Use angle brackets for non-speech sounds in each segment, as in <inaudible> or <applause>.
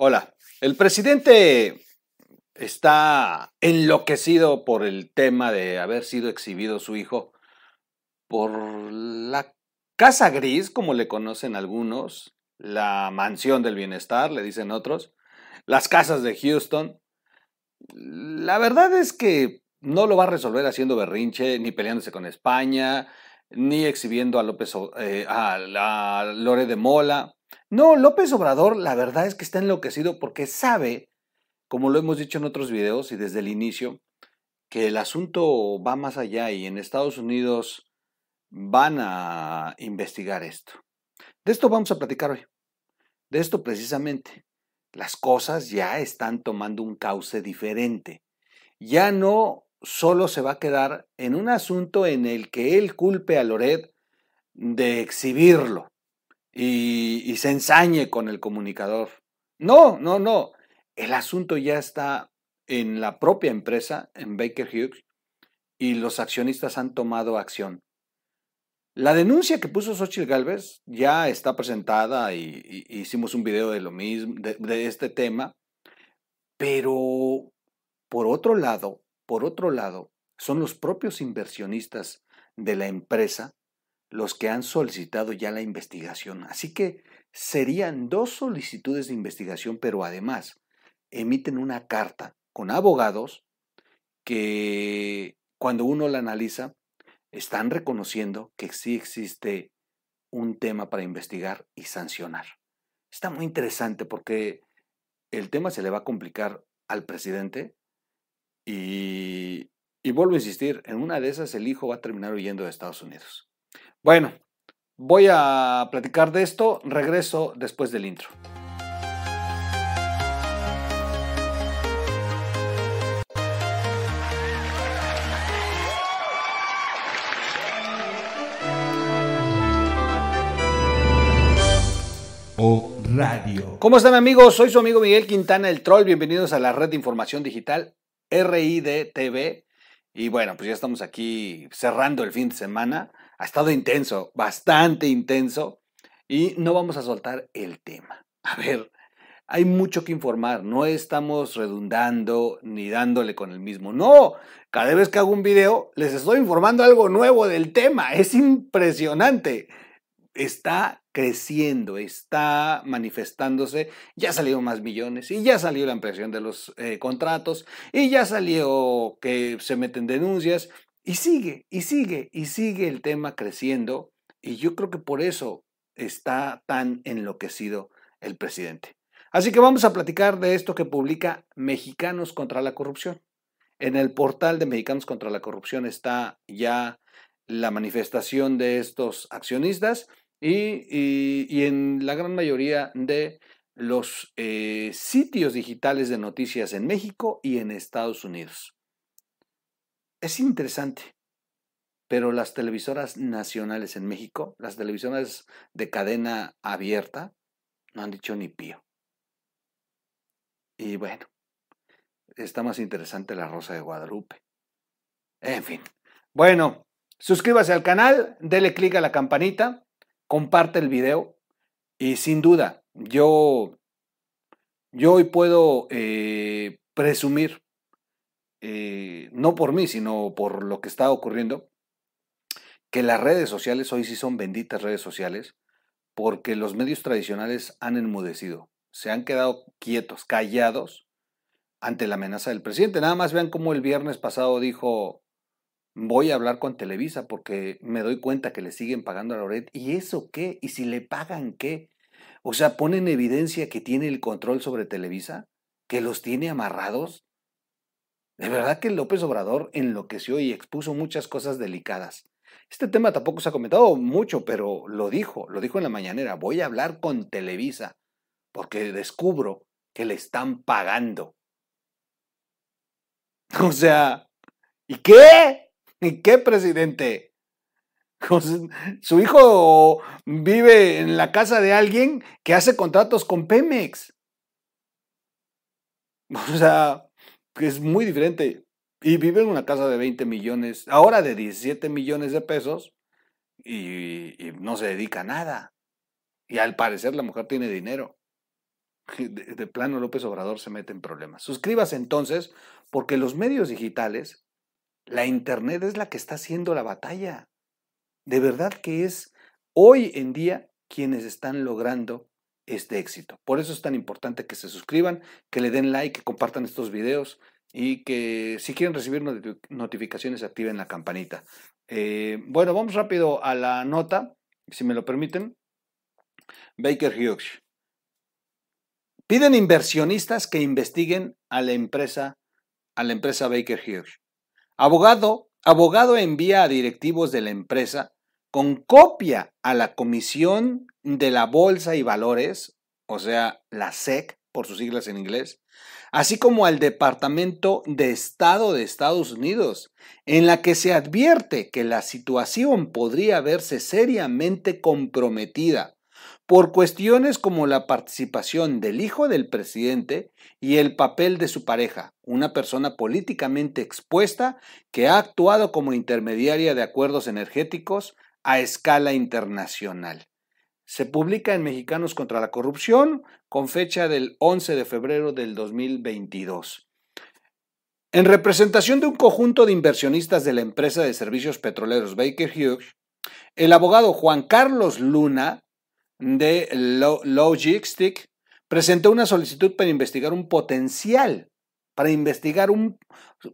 Hola, el presidente está enloquecido por el tema de haber sido exhibido su hijo por la Casa Gris, como le conocen algunos, la Mansión del Bienestar, le dicen otros, las casas de Houston. La verdad es que no lo va a resolver haciendo berrinche, ni peleándose con España, ni exhibiendo a López eh, a, a Lore de Mola. No, López Obrador, la verdad es que está enloquecido porque sabe, como lo hemos dicho en otros videos y desde el inicio, que el asunto va más allá y en Estados Unidos van a investigar esto. De esto vamos a platicar hoy. De esto precisamente. Las cosas ya están tomando un cauce diferente. Ya no solo se va a quedar en un asunto en el que él culpe a Loret de exhibirlo y, se ensañe con el comunicador. No, no, no. El asunto ya está en la propia empresa, en Baker Hughes, y los accionistas han tomado acción. La denuncia que puso Xochitl Galvez ya está presentada y, hicimos un video de lo mismo, de este tema, pero por otro lado, por otro lado, son los propios inversionistas de la empresa los que han solicitado ya la investigación. Así que serían dos solicitudes de investigación, pero además emiten una carta con abogados que cuando uno la analiza están reconociendo que sí existe un tema para investigar y sancionar. Está muy interesante porque el tema se le va a complicar al presidente y, y vuelvo a insistir, en una de esas el hijo va a terminar huyendo de Estados Unidos. Bueno, voy a platicar de esto, regreso después del intro. O Radio. ¿Cómo están amigos? Soy su amigo Miguel Quintana, el troll. Bienvenidos a la red de información digital RIDTV. Y bueno, pues ya estamos aquí cerrando el fin de semana ha estado intenso, bastante intenso, y no vamos a soltar el tema. A ver, hay mucho que informar, no estamos redundando ni dándole con el mismo. No, cada vez que hago un video les estoy informando algo nuevo del tema, es impresionante. Está creciendo, está manifestándose, ya salieron más millones y ya salió la ampliación de los eh, contratos y ya salió que se meten denuncias y sigue, y sigue, y sigue el tema creciendo. Y yo creo que por eso está tan enloquecido el presidente. Así que vamos a platicar de esto que publica Mexicanos contra la Corrupción. En el portal de Mexicanos contra la Corrupción está ya la manifestación de estos accionistas y, en la gran mayoría de los eh, sitios digitales de noticias en México y en Estados Unidos. Es interesante, pero las televisoras nacionales en México, las televisoras de cadena abierta, no han dicho ni pío. Y bueno, está más interesante la Rosa de Guadalupe. En fin. Bueno, suscríbase al canal, dele clic a la campanita, comparte el video y sin duda, yo, yo hoy puedo eh, presumir eh, no por mí, sino por lo que está ocurriendo, que las redes sociales hoy sí son benditas redes sociales, porque los medios tradicionales han enmudecido, se han quedado quietos, callados ante la amenaza del presidente. Nada más vean cómo el viernes pasado dijo, voy a hablar con Televisa porque me doy cuenta que le siguen pagando a Loret. ¿Y eso qué? ¿Y si le pagan qué? O sea, pone en evidencia que tiene el control sobre Televisa, que los tiene amarrados. De verdad que López Obrador enloqueció y expuso muchas cosas delicadas. Este tema tampoco se ha comentado mucho, pero lo dijo, lo dijo en la mañanera. Voy a hablar con Televisa porque descubro que le están pagando. <laughs> O sea, ¿y qué? ¿Y qué, presidente? <laughs> Su hijo vive en la casa de alguien que hace contratos con Pemex. <laughs> O sea, es muy diferente. Y vive en una casa de 20 millones, ahora de 17 millones de pesos, y, no se dedica a nada. Y al parecer la mujer tiene dinero. de, plano López Obrador se mete en problemas. Suscríbase entonces, porque los medios digitales, la Internet es la que está haciendo la batalla. De verdad que es hoy en día quienes están logrando este éxito. Por eso es tan importante que se suscriban, que le den like, que compartan estos videos y que si quieren recibir notificaciones activen la campanita. Eh, bueno, vamos rápido a la nota, si me lo permiten. Baker Hughes. Piden inversionistas que investiguen a la empresa, a la empresa Baker Hughes. Abogado, abogado envía a directivos de la empresa con copia a la Comisión de la Bolsa y Valores, o sea, la SEC por sus siglas en inglés, así como al Departamento de Estado de Estados Unidos, en la que se advierte que la situación podría verse seriamente comprometida por cuestiones como la participación del hijo del presidente y el papel de su pareja, una persona políticamente expuesta que ha actuado como intermediaria de acuerdos energéticos a escala internacional. Se publica en Mexicanos contra la Corrupción con fecha del 11 de febrero del 2022. En representación de un conjunto de inversionistas de la empresa de servicios petroleros Baker Hughes, el abogado Juan Carlos Luna de Logistic presentó una solicitud para investigar un potencial, para investigar un...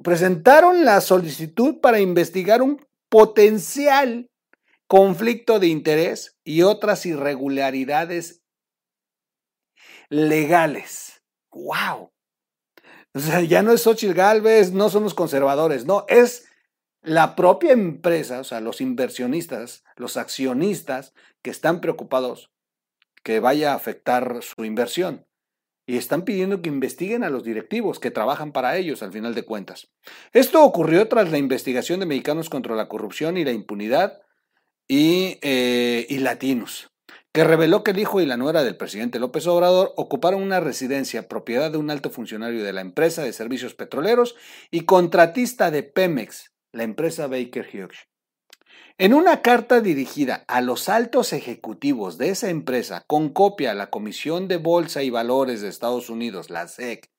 Presentaron la solicitud para investigar un potencial conflicto de interés y otras irregularidades legales. ¡Wow! O sea, ya no es Xochitl Galvez, no son los conservadores, no, es la propia empresa, o sea, los inversionistas, los accionistas que están preocupados que vaya a afectar su inversión. Y están pidiendo que investiguen a los directivos que trabajan para ellos al final de cuentas. Esto ocurrió tras la investigación de Mexicanos contra la Corrupción y la Impunidad y, eh, y Latinos, que reveló que el hijo y la nuera del presidente López Obrador ocuparon una residencia propiedad de un alto funcionario de la empresa de servicios petroleros y contratista de Pemex, la empresa Baker Hughes. En una carta dirigida a los altos ejecutivos de esa empresa con copia a la Comisión de Bolsa y Valores de Estados Unidos, la SEC,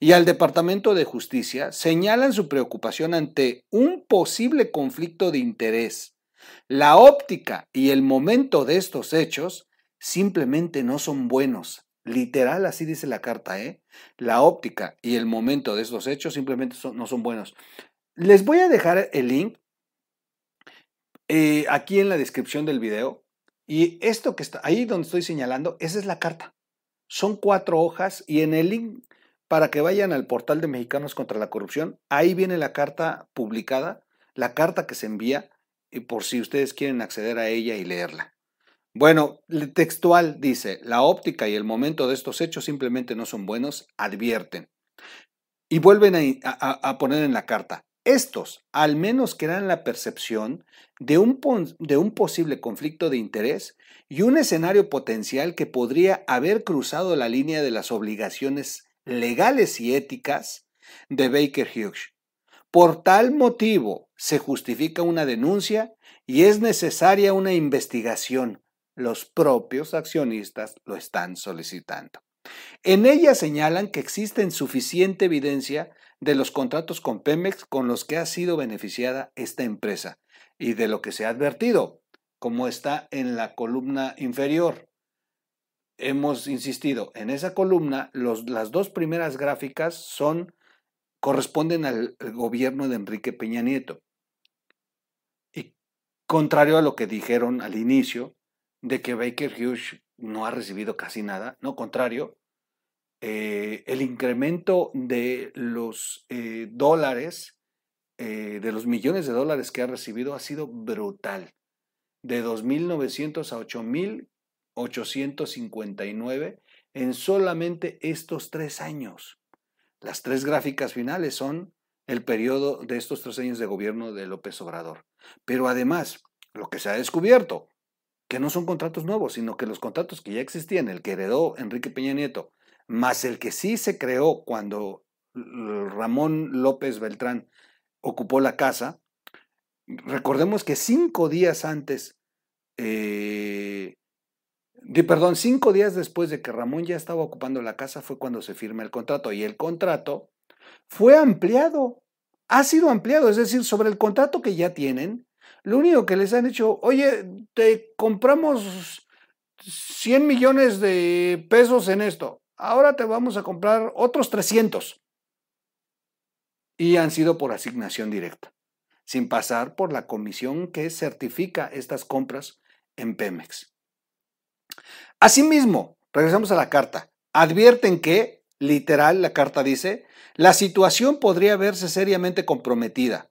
y al Departamento de Justicia, señalan su preocupación ante un posible conflicto de interés la óptica y el momento de estos hechos simplemente no son buenos. Literal, así dice la carta, ¿eh? La óptica y el momento de estos hechos simplemente no son buenos. Les voy a dejar el link eh, aquí en la descripción del video. Y esto que está ahí donde estoy señalando, esa es la carta. Son cuatro hojas y en el link para que vayan al portal de Mexicanos contra la Corrupción, ahí viene la carta publicada, la carta que se envía y por si ustedes quieren acceder a ella y leerla. Bueno, textual dice, la óptica y el momento de estos hechos simplemente no son buenos, advierten. Y vuelven a, poner en la carta, estos al menos crean la percepción de un, de un posible conflicto de interés y un escenario potencial que podría haber cruzado la línea de las obligaciones legales y éticas de Baker Hughes. Por tal motivo, se justifica una denuncia y es necesaria una investigación. Los propios accionistas lo están solicitando. En ella señalan que existe suficiente evidencia de los contratos con Pemex con los que ha sido beneficiada esta empresa y de lo que se ha advertido, como está en la columna inferior. Hemos insistido, en esa columna las dos primeras gráficas son corresponden al gobierno de Enrique Peña Nieto. Y contrario a lo que dijeron al inicio, de que Baker Hughes no ha recibido casi nada, no, contrario, eh, el incremento de los eh, dólares, eh, de los millones de dólares que ha recibido ha sido brutal. De 2.900 a 8.859 en solamente estos tres años. Las tres gráficas finales son el periodo de estos tres años de gobierno de López Obrador. Pero además, lo que se ha descubierto, que no son contratos nuevos, sino que los contratos que ya existían, el que heredó Enrique Peña Nieto, más el que sí se creó cuando Ramón López Beltrán ocupó la casa, recordemos que cinco días antes eh, perdón, cinco días después de que Ramón ya estaba ocupando la casa fue cuando se firma el contrato y el contrato fue ampliado, ha sido ampliado, es decir, sobre el contrato que ya tienen, lo único que les han hecho, oye, te compramos 100 millones de pesos en esto, ahora te vamos a comprar otros 300. Y han sido por asignación directa, sin pasar por la comisión que certifica estas compras en Pemex. Asimismo, regresamos a la carta, advierten que, literal, la carta dice, la situación podría verse seriamente comprometida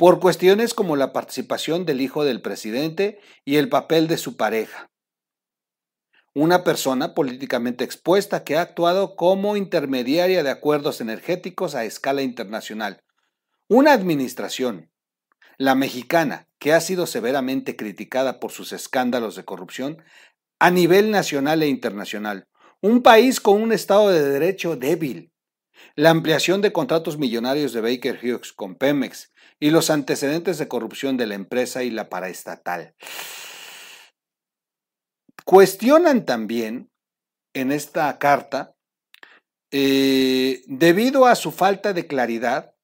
por cuestiones como la participación del hijo del presidente y el papel de su pareja. Una persona políticamente expuesta que ha actuado como intermediaria de acuerdos energéticos a escala internacional. Una administración, la mexicana, que ha sido severamente criticada por sus escándalos de corrupción a nivel nacional e internacional. Un país con un Estado de Derecho débil, la ampliación de contratos millonarios de Baker Hughes con Pemex y los antecedentes de corrupción de la empresa y la paraestatal. Cuestionan también en esta carta, eh, debido a su falta de claridad,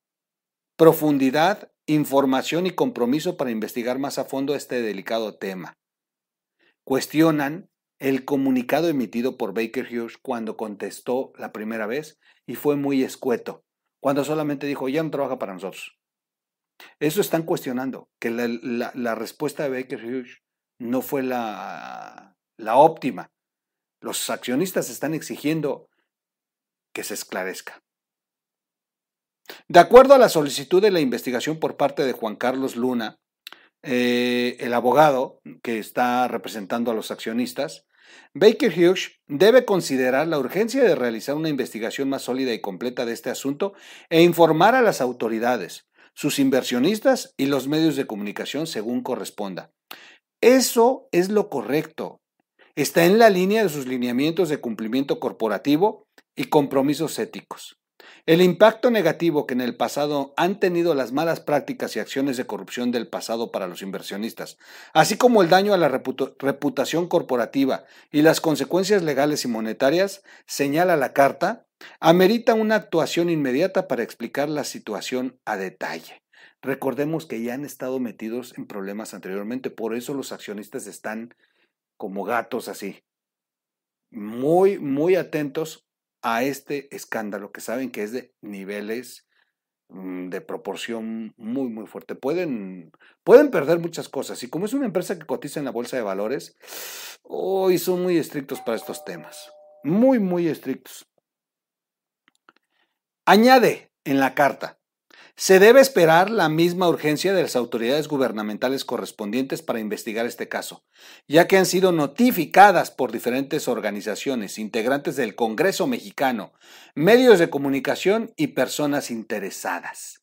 profundidad, información y compromiso para investigar más a fondo este delicado tema. Cuestionan el comunicado emitido por Baker Hughes cuando contestó la primera vez y fue muy escueto, cuando solamente dijo, ya no trabaja para nosotros. Eso están cuestionando, que la, respuesta de Baker Hughes no fue la, la óptima. Los accionistas están exigiendo que se esclarezca. De acuerdo a la solicitud de la investigación por parte de Juan Carlos Luna, eh, el abogado que está representando a los accionistas, Baker Hughes debe considerar la urgencia de realizar una investigación más sólida y completa de este asunto e informar a las autoridades, sus inversionistas y los medios de comunicación según corresponda. Eso es lo correcto. Está en la línea de sus lineamientos de cumplimiento corporativo y compromisos éticos. El impacto negativo que en el pasado han tenido las malas prácticas y acciones de corrupción del pasado para los inversionistas, así como el daño a la reputación corporativa y las consecuencias legales y monetarias, señala la carta, amerita una actuación inmediata para explicar la situación a detalle. Recordemos que ya han estado metidos en problemas anteriormente, por eso los accionistas están como gatos así, muy, muy atentos a este escándalo que saben que es de niveles mm, de proporción muy, muy fuerte. Pueden, pueden perder muchas cosas. Y como es una empresa que cotiza en la bolsa de valores, hoy son muy estrictos para estos temas. Muy, muy estrictos. Añade en la carta, se debe esperar la misma urgencia de las autoridades gubernamentales correspondientes para investigar este caso, ya que han sido notificadas por diferentes organizaciones, integrantes del Congreso mexicano, medios de comunicación y personas interesadas.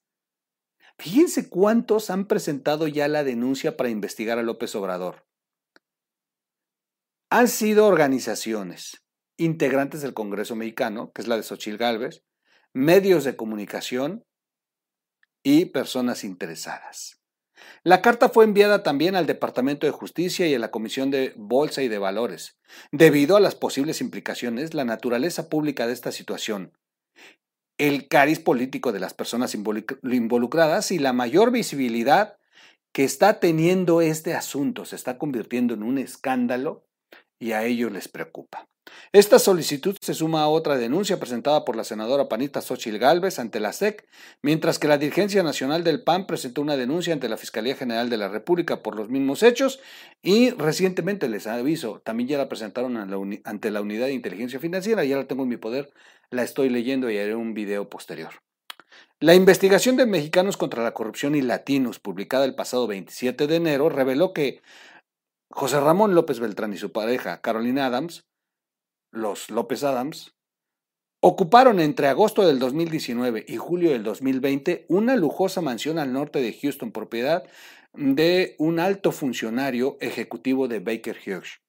Fíjense cuántos han presentado ya la denuncia para investigar a López Obrador. Han sido organizaciones, integrantes del Congreso mexicano, que es la de Xochil Gálvez, medios de comunicación, y personas interesadas. La carta fue enviada también al Departamento de Justicia y a la Comisión de Bolsa y de Valores, debido a las posibles implicaciones, la naturaleza pública de esta situación, el cariz político de las personas involucradas y la mayor visibilidad que está teniendo este asunto. Se está convirtiendo en un escándalo y a ellos les preocupa. Esta solicitud se suma a otra denuncia presentada por la senadora panista Xochil Gálvez ante la SEC, mientras que la dirigencia nacional del PAN presentó una denuncia ante la Fiscalía General de la República por los mismos hechos y recientemente les aviso, también ya la presentaron ante la Unidad de Inteligencia Financiera, ya la tengo en mi poder, la estoy leyendo y haré un video posterior. La investigación de Mexicanos contra la Corrupción y Latinos, publicada el pasado 27 de enero, reveló que José Ramón López Beltrán y su pareja, Carolina Adams, los López Adams, ocuparon entre agosto del 2019 y julio del 2020 una lujosa mansión al norte de Houston, propiedad de un alto funcionario ejecutivo de Baker Hughes.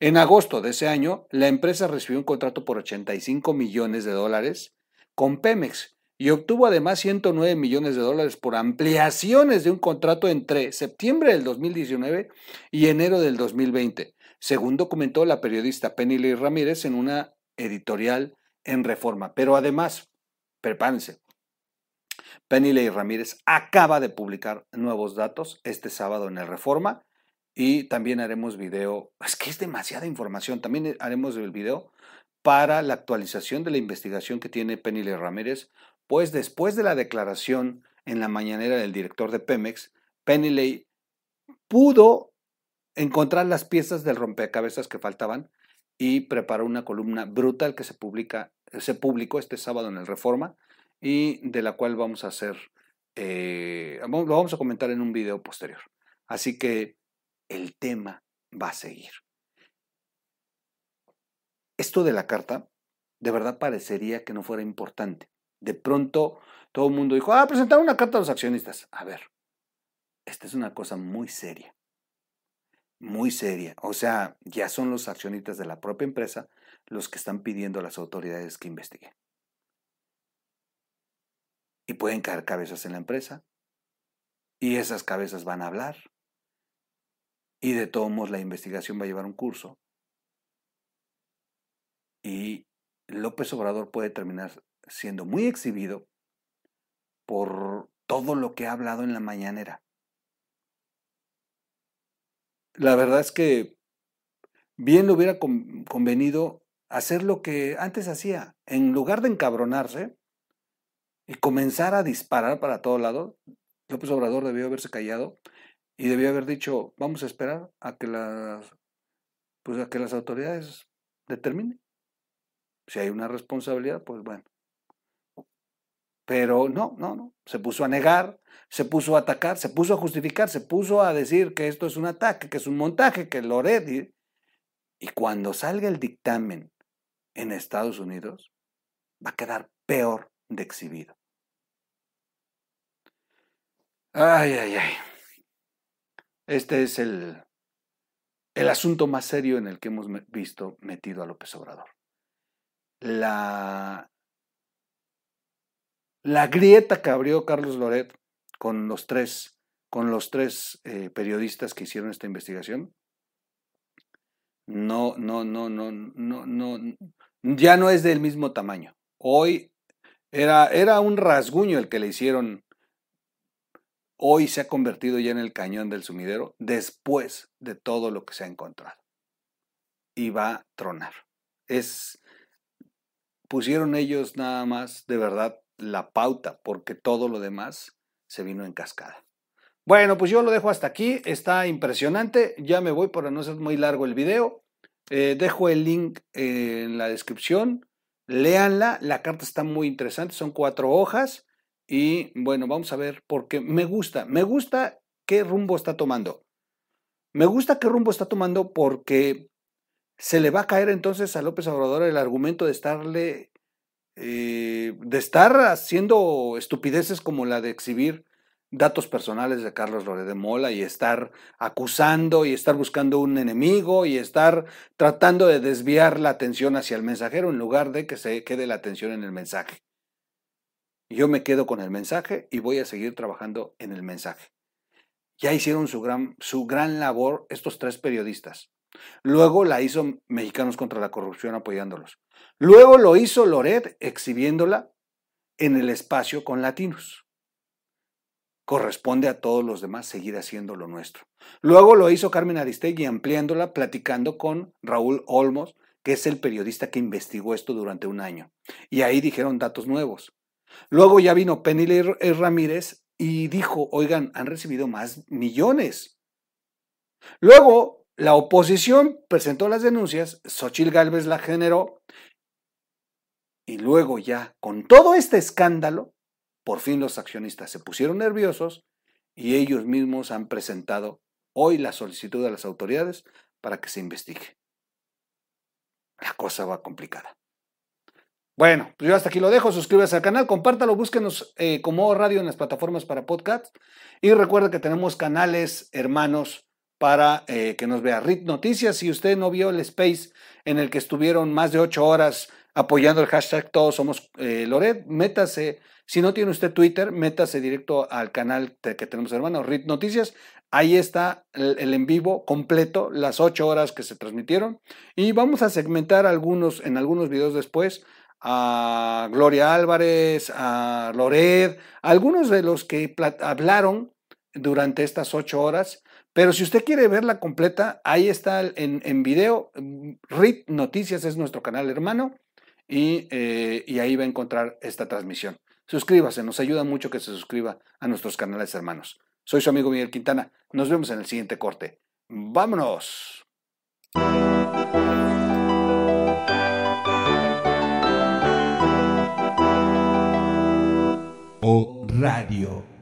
En agosto de ese año, la empresa recibió un contrato por 85 millones de dólares con Pemex y obtuvo además 109 millones de dólares por ampliaciones de un contrato entre septiembre del 2019 y enero del 2020, según documentó la periodista Penny Ramírez en una editorial en Reforma. Pero además, prepárense, Penny Ramírez acaba de publicar nuevos datos este sábado en el Reforma y también haremos video, es que es demasiada información, también haremos el video para la actualización de la investigación que tiene Penny Ramírez, pues después de la declaración en la mañanera del director de Pemex, Penny Lee pudo encontrar las piezas del rompecabezas que faltaban y preparó una columna brutal que se publica, se publicó este sábado en el Reforma y de la cual vamos a hacer, eh, lo vamos a comentar en un video posterior. Así que el tema va a seguir. Esto de la carta, de verdad parecería que no fuera importante. De pronto todo el mundo dijo, ah, presentar una carta a los accionistas. A ver, esta es una cosa muy seria. Muy seria. O sea, ya son los accionistas de la propia empresa los que están pidiendo a las autoridades que investiguen. Y pueden caer cabezas en la empresa. Y esas cabezas van a hablar. Y de todos modos la investigación va a llevar un curso. Y López Obrador puede terminar siendo muy exhibido por todo lo que ha hablado en la mañanera. La verdad es que bien le hubiera convenido hacer lo que antes hacía. En lugar de encabronarse y comenzar a disparar para todo lado, López Obrador debió haberse callado y debió haber dicho, vamos a esperar a que las, pues a que las autoridades determinen. Si hay una responsabilidad, pues bueno. Pero no, no, no. Se puso a negar, se puso a atacar, se puso a justificar, se puso a decir que esto es un ataque, que es un montaje, que lo Y, y cuando salga el dictamen en Estados Unidos, va a quedar peor de exhibido. Ay, ay, ay. Este es el, el asunto más serio en el que hemos visto metido a López Obrador. La, la grieta que abrió Carlos Loret con los tres, con los tres eh, periodistas que hicieron esta investigación, no, no, no, no, no, no, ya no es del mismo tamaño. Hoy era, era un rasguño el que le hicieron hoy se ha convertido ya en el cañón del sumidero después de todo lo que se ha encontrado. Y va a tronar. Es, pusieron ellos nada más de verdad la pauta, porque todo lo demás se vino en cascada. Bueno, pues yo lo dejo hasta aquí. Está impresionante. Ya me voy para no ser muy largo el video. Eh, dejo el link en la descripción. Léanla. La carta está muy interesante. Son cuatro hojas. Y bueno, vamos a ver, porque me gusta, me gusta qué rumbo está tomando. Me gusta qué rumbo está tomando porque se le va a caer entonces a López Obrador el argumento de estarle, eh, de estar haciendo estupideces como la de exhibir datos personales de Carlos Lore de Mola y estar acusando y estar buscando un enemigo y estar tratando de desviar la atención hacia el mensajero en lugar de que se quede la atención en el mensaje. Yo me quedo con el mensaje y voy a seguir trabajando en el mensaje. Ya hicieron su gran, su gran labor estos tres periodistas. Luego la hizo Mexicanos contra la Corrupción apoyándolos. Luego lo hizo Loret exhibiéndola en el espacio con latinos. Corresponde a todos los demás seguir haciendo lo nuestro. Luego lo hizo Carmen Aristegui ampliándola, platicando con Raúl Olmos, que es el periodista que investigó esto durante un año. Y ahí dijeron datos nuevos. Luego ya vino Penny Ramírez y dijo, oigan, han recibido más millones. Luego la oposición presentó las denuncias, Xochil Gálvez la generó y luego ya con todo este escándalo, por fin los accionistas se pusieron nerviosos y ellos mismos han presentado hoy la solicitud a las autoridades para que se investigue. La cosa va complicada. Bueno, pues yo hasta aquí lo dejo. Suscríbase al canal, compártalo, búsquenos eh, como radio en las plataformas para podcast. Y recuerda que tenemos canales hermanos para eh, que nos vea. RIT Noticias, si usted no vio el space en el que estuvieron más de ocho horas apoyando el hashtag Todos Somos eh, Loret, métase. Si no tiene usted Twitter, métase directo al canal que tenemos hermanos, RIT Noticias. Ahí está el, en vivo completo, las ocho horas que se transmitieron. Y vamos a segmentar algunos, en algunos videos después, a Gloria Álvarez, a Lored, algunos de los que hablaron durante estas ocho horas. Pero si usted quiere verla completa, ahí está en, en video. RIT Noticias es nuestro canal hermano y, eh, y ahí va a encontrar esta transmisión. Suscríbase, nos ayuda mucho que se suscriba a nuestros canales hermanos. Soy su amigo Miguel Quintana. Nos vemos en el siguiente corte. ¡Vámonos! O Radio.